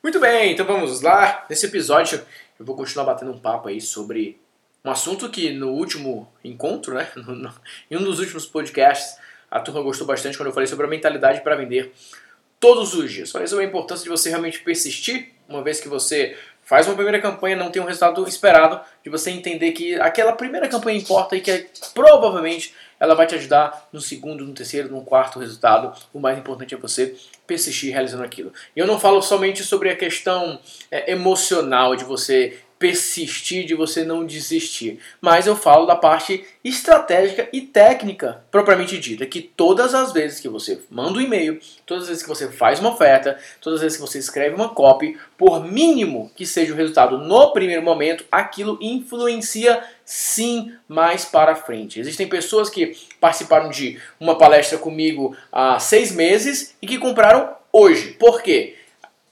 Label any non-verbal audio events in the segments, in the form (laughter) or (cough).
Muito bem, então vamos lá. Nesse episódio eu vou continuar batendo um papo aí sobre um assunto que no último encontro, né, (laughs) no, no, em um dos últimos podcasts, a turma gostou bastante quando eu falei sobre a mentalidade para vender todos os dias. Falei sobre a importância de você realmente persistir, uma vez que você faz uma primeira campanha, não tem um resultado esperado, de você entender que aquela primeira campanha importa e que é, provavelmente ela vai te ajudar no segundo, no terceiro, no quarto resultado. O mais importante é você persistir realizando aquilo. E eu não falo somente sobre a questão é, emocional de você persistir, de você não desistir. Mas eu falo da parte estratégica e técnica propriamente dita, que todas as vezes que você manda um e-mail, todas as vezes que você faz uma oferta, todas as vezes que você escreve uma copy, por mínimo que seja o resultado no primeiro momento, aquilo influencia sim mais para frente. Existem pessoas que participaram de uma palestra comigo há seis meses e que compraram hoje. Por quê?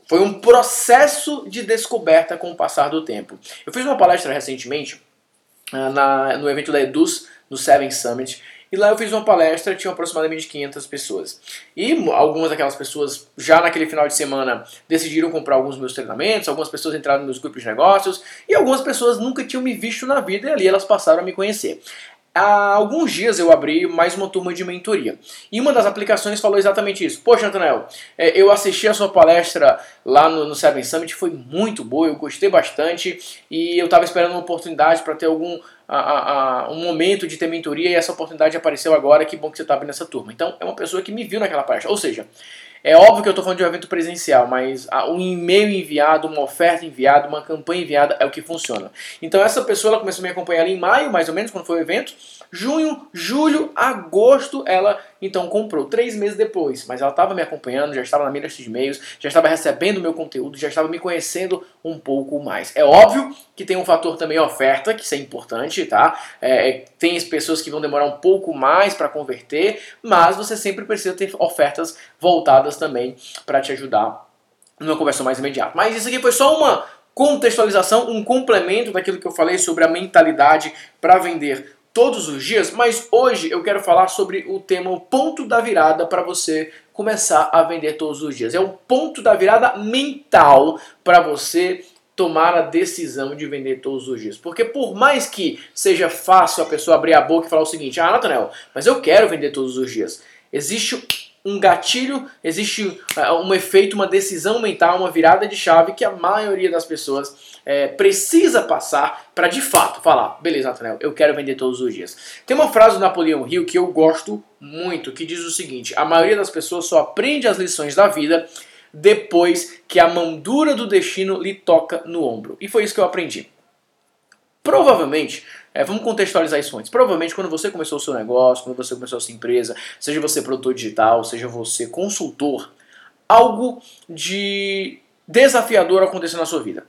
Foi um processo de descoberta com o passar do tempo. Eu fiz uma palestra recentemente uh, na, no evento da Eduz, no Seven Summit, e lá eu fiz uma palestra, tinha aproximadamente 500 pessoas. E algumas daquelas pessoas, já naquele final de semana, decidiram comprar alguns meus treinamentos, algumas pessoas entraram nos meus grupos de negócios, e algumas pessoas nunca tinham me visto na vida, e ali elas passaram a me conhecer. Há alguns dias eu abri mais uma turma de mentoria. E uma das aplicações falou exatamente isso. Poxa, Antônio, é, eu assisti a sua palestra lá no, no Seven Summit, foi muito boa, eu gostei bastante e eu estava esperando uma oportunidade para ter algum a, a, um momento de ter mentoria e essa oportunidade apareceu agora. Que bom que você está abrindo essa turma. Então, é uma pessoa que me viu naquela palestra. Ou seja, é óbvio que eu estou falando de um evento presencial, mas um e-mail enviado, uma oferta enviada, uma campanha enviada é o que funciona. Então essa pessoa ela começou a me acompanhar ali em maio, mais ou menos, quando foi o evento. Junho, julho, agosto, ela então comprou três meses depois, mas ela estava me acompanhando, já estava na minha lista de e-mails, já estava recebendo meu conteúdo, já estava me conhecendo um pouco mais. É óbvio que tem um fator também oferta, que isso é importante, tá? É, é tem pessoas que vão demorar um pouco mais para converter, mas você sempre precisa ter ofertas voltadas também para te ajudar numa conversão mais imediata. Mas isso aqui foi só uma contextualização, um complemento daquilo que eu falei sobre a mentalidade para vender todos os dias, mas hoje eu quero falar sobre o tema o ponto da virada para você começar a vender todos os dias. É o ponto da virada mental para você tomar a decisão de vender todos os dias. Porque por mais que seja fácil a pessoa abrir a boca e falar o seguinte: "Ah, Nathanael, mas eu quero vender todos os dias". Existe um gatilho, existe uh, um efeito, uma decisão mental, uma virada de chave que a maioria das pessoas é, precisa passar para de fato falar, beleza, Nathaniel, eu quero vender todos os dias. Tem uma frase do Napoleão Hill que eu gosto muito, que diz o seguinte: a maioria das pessoas só aprende as lições da vida depois que a mão dura do destino lhe toca no ombro. E foi isso que eu aprendi. Provavelmente, é, vamos contextualizar isso antes. Provavelmente, quando você começou o seu negócio, quando você começou a sua empresa, seja você produtor digital, seja você consultor, algo de desafiador aconteceu na sua vida.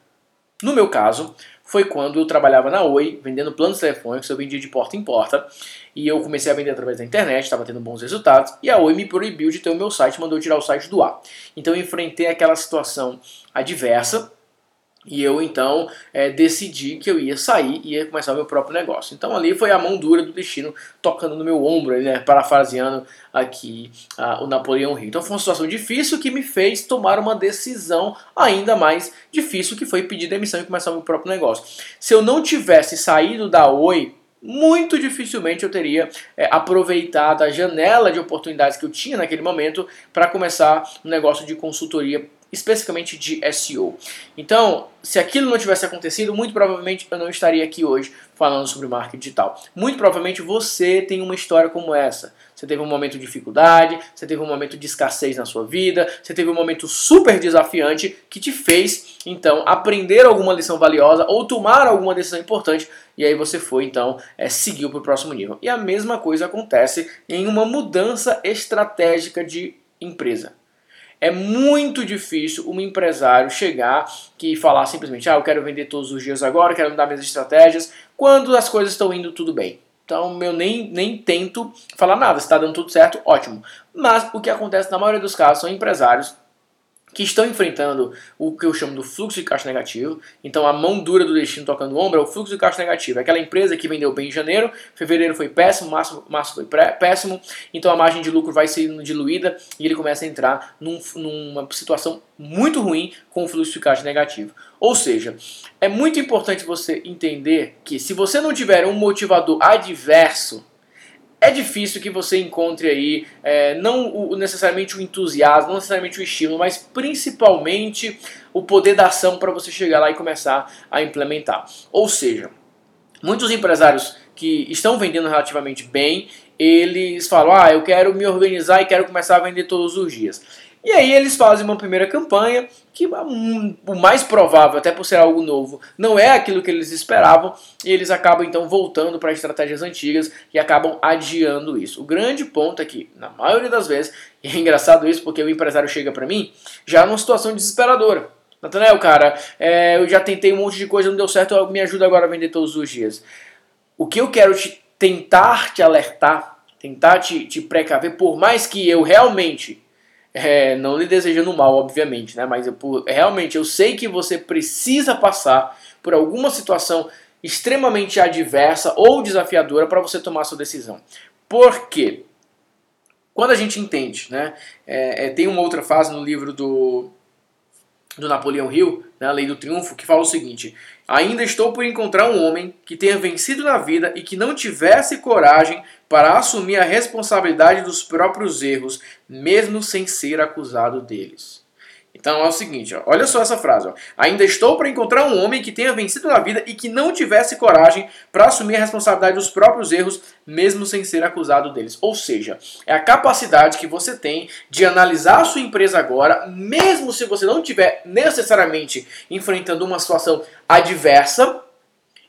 No meu caso, foi quando eu trabalhava na Oi, vendendo planos telefônicos, eu vendia de porta em porta, e eu comecei a vender através da internet, estava tendo bons resultados, e a Oi me proibiu de ter o meu site, mandou tirar o site do ar. Então eu enfrentei aquela situação adversa, e eu então é, decidi que eu ia sair e ia começar o meu próprio negócio. Então ali foi a mão dura do destino tocando no meu ombro, né, parafraseando aqui uh, o Napoleão Hill. Então foi uma situação difícil que me fez tomar uma decisão ainda mais difícil, que foi pedir demissão e começar o meu próprio negócio. Se eu não tivesse saído da Oi muito dificilmente eu teria é, aproveitado a janela de oportunidades que eu tinha naquele momento para começar um negócio de consultoria especificamente de SEO. Então, se aquilo não tivesse acontecido, muito provavelmente eu não estaria aqui hoje falando sobre marketing digital. Muito provavelmente você tem uma história como essa. Você teve um momento de dificuldade, você teve um momento de escassez na sua vida, você teve um momento super desafiante que te fez, então, aprender alguma lição valiosa ou tomar alguma decisão importante e aí você foi, então, é, seguiu para o próximo nível. E a mesma coisa acontece em uma mudança estratégica de empresa. É muito difícil um empresário chegar e falar simplesmente, ah, eu quero vender todos os dias agora, quero mudar minhas estratégias, quando as coisas estão indo tudo bem. Então eu nem, nem tento falar nada, se está dando tudo certo, ótimo. Mas o que acontece na maioria dos casos são empresários que estão enfrentando o que eu chamo do fluxo de caixa negativo. Então a mão dura do destino tocando o ombro é o fluxo de caixa negativo. É aquela empresa que vendeu bem em janeiro, fevereiro foi péssimo, março, março foi péssimo, então a margem de lucro vai sendo diluída e ele começa a entrar num, numa situação muito ruim com o fluxo de caixa negativo. Ou seja, é muito importante você entender que se você não tiver um motivador adverso, é difícil que você encontre aí é, não o, necessariamente o entusiasmo, não necessariamente o estímulo, mas principalmente o poder da ação para você chegar lá e começar a implementar. Ou seja, muitos empresários que estão vendendo relativamente bem, eles falam: "Ah, eu quero me organizar e quero começar a vender todos os dias". E aí eles fazem uma primeira campanha que o mais provável, até por ser algo novo, não é aquilo que eles esperavam, e eles acabam então voltando para estratégias antigas e acabam adiando isso. O grande ponto é que, na maioria das vezes, (laughs) e é engraçado isso porque o empresário chega para mim já numa situação desesperadora. Nathanael, cara, é, eu já tentei um monte de coisa, não deu certo, me ajuda agora a vender todos os dias. O que eu quero te, tentar te alertar, tentar te, te precaver, por mais que eu realmente é, não lhe desejando mal, obviamente, né? Mas eu, realmente eu sei que você precisa passar por alguma situação extremamente adversa ou desafiadora para você tomar sua decisão. Por quê? Quando a gente entende, né? É, é, tem uma outra fase no livro do, do Napoleão Hill, né, a Lei do Triunfo, que fala o seguinte: Ainda estou por encontrar um homem que tenha vencido na vida e que não tivesse coragem para assumir a responsabilidade dos próprios erros, mesmo sem ser acusado deles. Então é o seguinte, ó, olha só essa frase. Ó. Ainda estou para encontrar um homem que tenha vencido na vida e que não tivesse coragem para assumir a responsabilidade dos próprios erros, mesmo sem ser acusado deles. Ou seja, é a capacidade que você tem de analisar a sua empresa agora, mesmo se você não estiver necessariamente enfrentando uma situação adversa,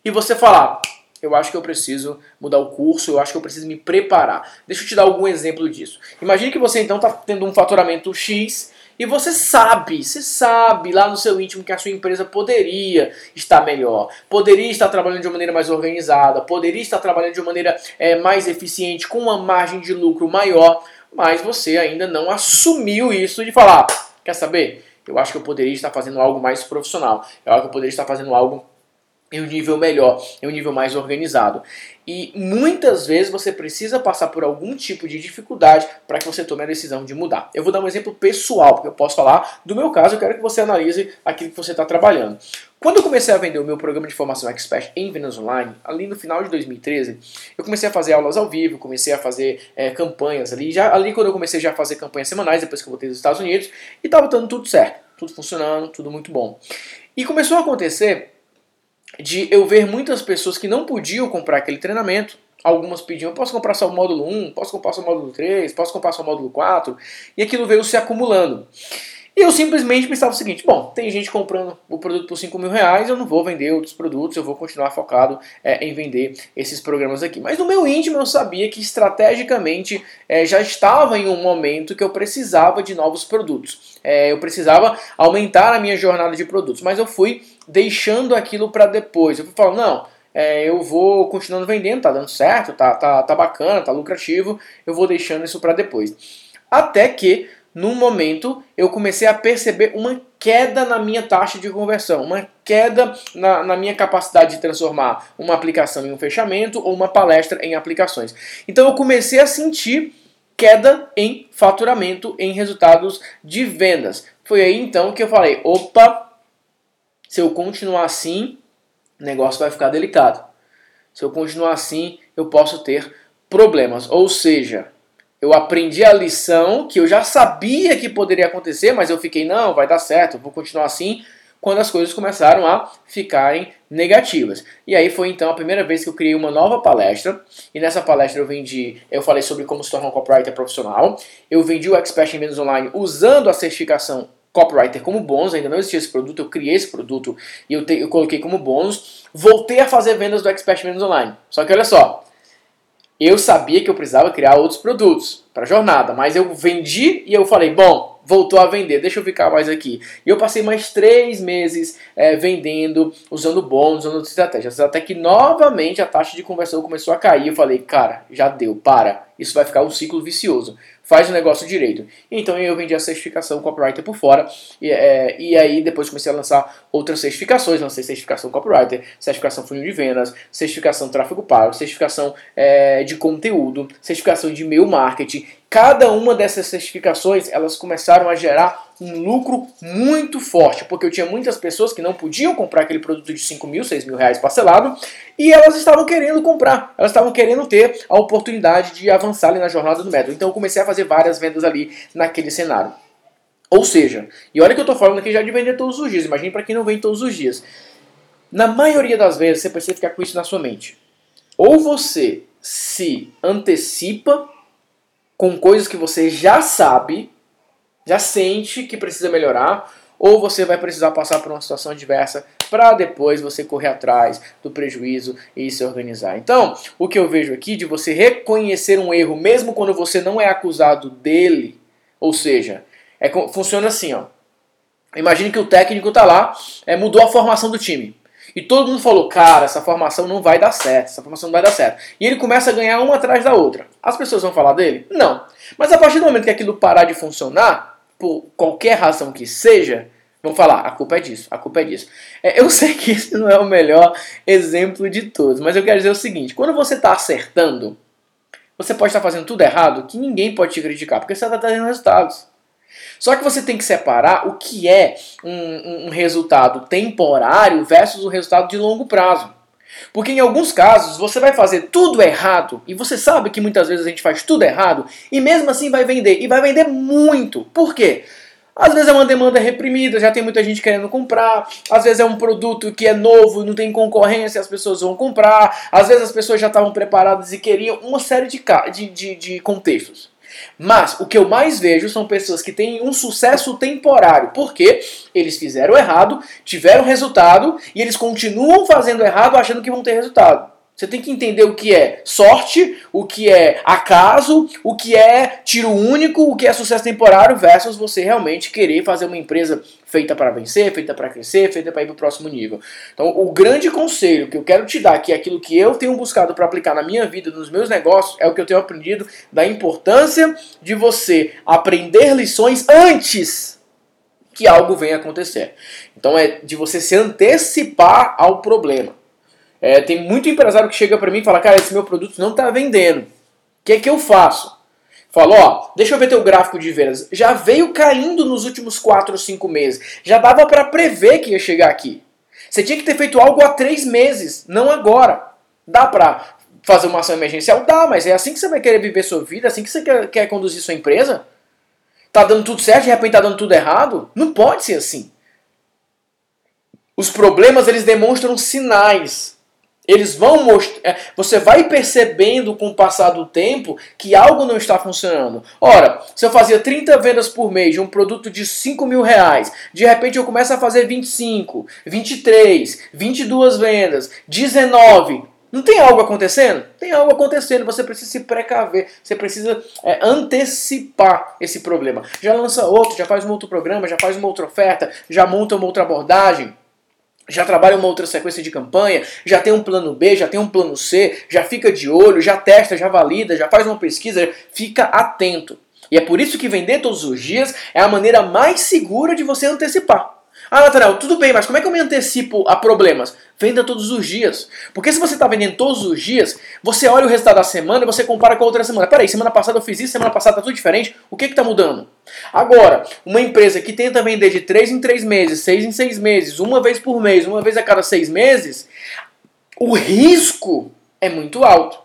e você falar: eu acho que eu preciso mudar o curso, eu acho que eu preciso me preparar. Deixa eu te dar algum exemplo disso. Imagine que você então está tendo um faturamento X e você sabe, você sabe lá no seu íntimo que a sua empresa poderia estar melhor, poderia estar trabalhando de uma maneira mais organizada, poderia estar trabalhando de uma maneira é, mais eficiente, com uma margem de lucro maior, mas você ainda não assumiu isso de falar, quer saber? Eu acho que eu poderia estar fazendo algo mais profissional, eu acho que eu poderia estar fazendo algo em um nível melhor, em um nível mais organizado. E muitas vezes você precisa passar por algum tipo de dificuldade para que você tome a decisão de mudar. Eu vou dar um exemplo pessoal, porque eu posso falar do meu caso, eu quero que você analise aquilo que você está trabalhando. Quando eu comecei a vender o meu programa de formação expert em vendas online, ali no final de 2013, eu comecei a fazer aulas ao vivo, comecei a fazer é, campanhas ali. Já, ali quando eu comecei já a fazer campanhas semanais, depois que eu voltei dos Estados Unidos, e estava dando tudo certo, tudo funcionando, tudo muito bom. E começou a acontecer de eu ver muitas pessoas que não podiam comprar aquele treinamento. Algumas pediam, posso comprar só o módulo 1, posso comprar só o módulo 3, posso comprar só o módulo 4, e aquilo veio se acumulando. E eu simplesmente pensava o seguinte: bom, tem gente comprando o produto por 5 mil reais, eu não vou vender outros produtos, eu vou continuar focado é, em vender esses programas aqui. Mas no meu íntimo eu sabia que estrategicamente é, já estava em um momento que eu precisava de novos produtos. É, eu precisava aumentar a minha jornada de produtos, mas eu fui deixando aquilo para depois. Eu falando, não. É, eu vou continuando vendendo, tá dando certo, tá, tá, tá bacana, tá lucrativo, eu vou deixando isso para depois. Até que num momento eu comecei a perceber uma queda na minha taxa de conversão, uma queda na, na, minha capacidade de transformar uma aplicação em um fechamento ou uma palestra em aplicações. Então eu comecei a sentir queda em faturamento, em resultados de vendas. Foi aí então que eu falei: opa, se eu continuar assim, o negócio vai ficar delicado. Se eu continuar assim, eu posso ter problemas. Ou seja, eu aprendi a lição que eu já sabia que poderia acontecer, mas eu fiquei, não, vai dar certo, vou continuar assim, quando as coisas começaram a ficarem negativas. E aí foi então a primeira vez que eu criei uma nova palestra, e nessa palestra eu vendi, eu falei sobre como se tornar um copywriter profissional, eu vendi o Expert em Vendas Online usando a certificação copywriter como bônus, ainda não existia esse produto, eu criei esse produto e eu, te, eu coloquei como bônus, voltei a fazer vendas do Expert em Vendas Online. Só que olha só, eu sabia que eu precisava criar outros produtos para a jornada, mas eu vendi e eu falei, bom, voltou a vender, deixa eu ficar mais aqui. E eu passei mais três meses é, vendendo, usando bônus, usando estratégias, até que novamente a taxa de conversão começou a cair. Eu falei, cara, já deu, para, isso vai ficar um ciclo vicioso. Faz o negócio direito. Então eu vendi a certificação copywriter por fora e, é, e aí depois comecei a lançar outras certificações, lancei certificação copywriter, certificação funil de vendas, certificação tráfego pago, certificação é, de conteúdo, certificação de e-mail marketing. Cada uma dessas certificações elas começaram a gerar um lucro muito forte, porque eu tinha muitas pessoas que não podiam comprar aquele produto de 5 mil, 6 mil reais parcelado e elas estavam querendo comprar, elas estavam querendo ter a oportunidade de avançar ali na jornada do método. Então eu comecei a fazer várias vendas ali naquele cenário. Ou seja, e olha que eu estou falando aqui já de vender todos os dias, imagine para quem não vende todos os dias. Na maioria das vezes você precisa ficar com isso na sua mente. Ou você se antecipa com coisas que você já sabe, já sente que precisa melhorar, ou você vai precisar passar por uma situação adversa para depois você correr atrás do prejuízo e se organizar. Então, o que eu vejo aqui de você reconhecer um erro, mesmo quando você não é acusado dele, ou seja, é, funciona assim, ó. Imagine que o técnico tá lá, é, mudou a formação do time. E todo mundo falou, cara, essa formação não vai dar certo, essa formação não vai dar certo. E ele começa a ganhar uma atrás da outra. As pessoas vão falar dele? Não. Mas a partir do momento que aquilo parar de funcionar, por qualquer razão que seja, Vão falar, a culpa é disso, a culpa é disso. É, eu (laughs) sei que esse não é o melhor exemplo de todos, mas eu quero dizer o seguinte: quando você está acertando, você pode estar fazendo tudo errado, que ninguém pode te criticar, porque você está tendo resultados. Só que você tem que separar o que é um, um resultado temporário versus o um resultado de longo prazo. Porque em alguns casos você vai fazer tudo errado e você sabe que muitas vezes a gente faz tudo errado e mesmo assim vai vender e vai vender muito. Por quê? Às vezes é uma demanda reprimida, já tem muita gente querendo comprar. Às vezes é um produto que é novo, não tem concorrência, as pessoas vão comprar. Às vezes as pessoas já estavam preparadas e queriam uma série de, de, de, de contextos. Mas o que eu mais vejo são pessoas que têm um sucesso temporário, porque eles fizeram errado, tiveram resultado e eles continuam fazendo errado achando que vão ter resultado. Você tem que entender o que é sorte, o que é acaso, o que é tiro único, o que é sucesso temporário versus você realmente querer fazer uma empresa feita para vencer, feita para crescer, feita para ir para o próximo nível. Então, o grande conselho que eu quero te dar, que é aquilo que eu tenho buscado para aplicar na minha vida, nos meus negócios, é o que eu tenho aprendido da importância de você aprender lições antes que algo venha acontecer. Então, é de você se antecipar ao problema. É, tem muito empresário que chega para mim e fala, cara, esse meu produto não está vendendo. O que é que eu faço? Falo, ó, deixa eu ver teu gráfico de vendas. Já veio caindo nos últimos 4 ou 5 meses. Já dava para prever que ia chegar aqui. Você tinha que ter feito algo há 3 meses, não agora. Dá para fazer uma ação emergencial? Dá, mas é assim que você vai querer viver sua vida, assim que você quer, quer conduzir sua empresa? Tá dando tudo certo, de repente tá dando tudo errado? Não pode ser assim. Os problemas, eles demonstram sinais. Eles vão mostrar. É, você vai percebendo com o passar do tempo que algo não está funcionando. Ora, se eu fazia 30 vendas por mês de um produto de 5 mil reais, de repente eu começo a fazer 25, 23, 22 vendas, 19. Não tem algo acontecendo? Tem algo acontecendo. Você precisa se precaver. Você precisa é, antecipar esse problema. Já lança outro, já faz um outro programa, já faz uma outra oferta, já monta uma outra abordagem já trabalha uma outra sequência de campanha, já tem um plano B, já tem um plano C, já fica de olho, já testa, já valida, já faz uma pesquisa, fica atento. E é por isso que vender todos os dias é a maneira mais segura de você antecipar. Ah, Nathanael, tudo bem, mas como é que eu me antecipo a problemas? Venda todos os dias. Porque se você está vendendo todos os dias, você olha o resultado da semana e você compara com a outra semana. Peraí, semana passada eu fiz isso, semana passada está tudo diferente. O que está mudando? Agora, uma empresa que tenta vender de 3 em 3 meses, 6 em 6 meses, uma vez por mês, uma vez a cada 6 meses, o risco é muito alto.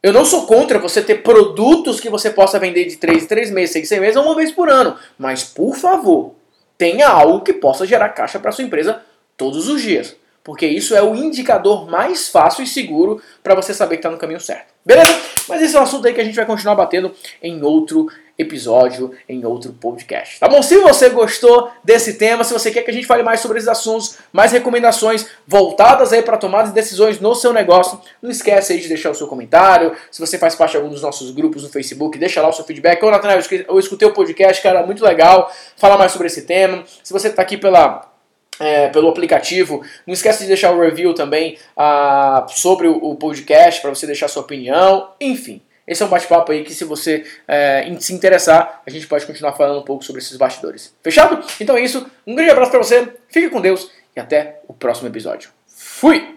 Eu não sou contra você ter produtos que você possa vender de 3 em 3 meses, 6 em 6 meses, uma vez por ano. Mas, por favor, tenha algo que possa gerar caixa para sua empresa todos os dias. Porque isso é o indicador mais fácil e seguro para você saber que está no caminho certo. Beleza? Mas esse é um assunto aí que a gente vai continuar batendo em outro episódio, em outro podcast. Tá bom? Se você gostou desse tema, se você quer que a gente fale mais sobre esses assuntos, mais recomendações voltadas aí para tomar decisões no seu negócio, não esquece aí de deixar o seu comentário. Se você faz parte de algum dos nossos grupos no Facebook, deixa lá o seu feedback. Ô, Natanael, eu escutei o podcast, cara, muito legal. Fala mais sobre esse tema. Se você está aqui pela é, pelo aplicativo. Não esquece de deixar o review também ah, sobre o, o podcast para você deixar sua opinião. Enfim, esse é um bate-papo aí que se você é, se interessar, a gente pode continuar falando um pouco sobre esses bastidores. Fechado? Então é isso. Um grande abraço para você, fique com Deus e até o próximo episódio. Fui!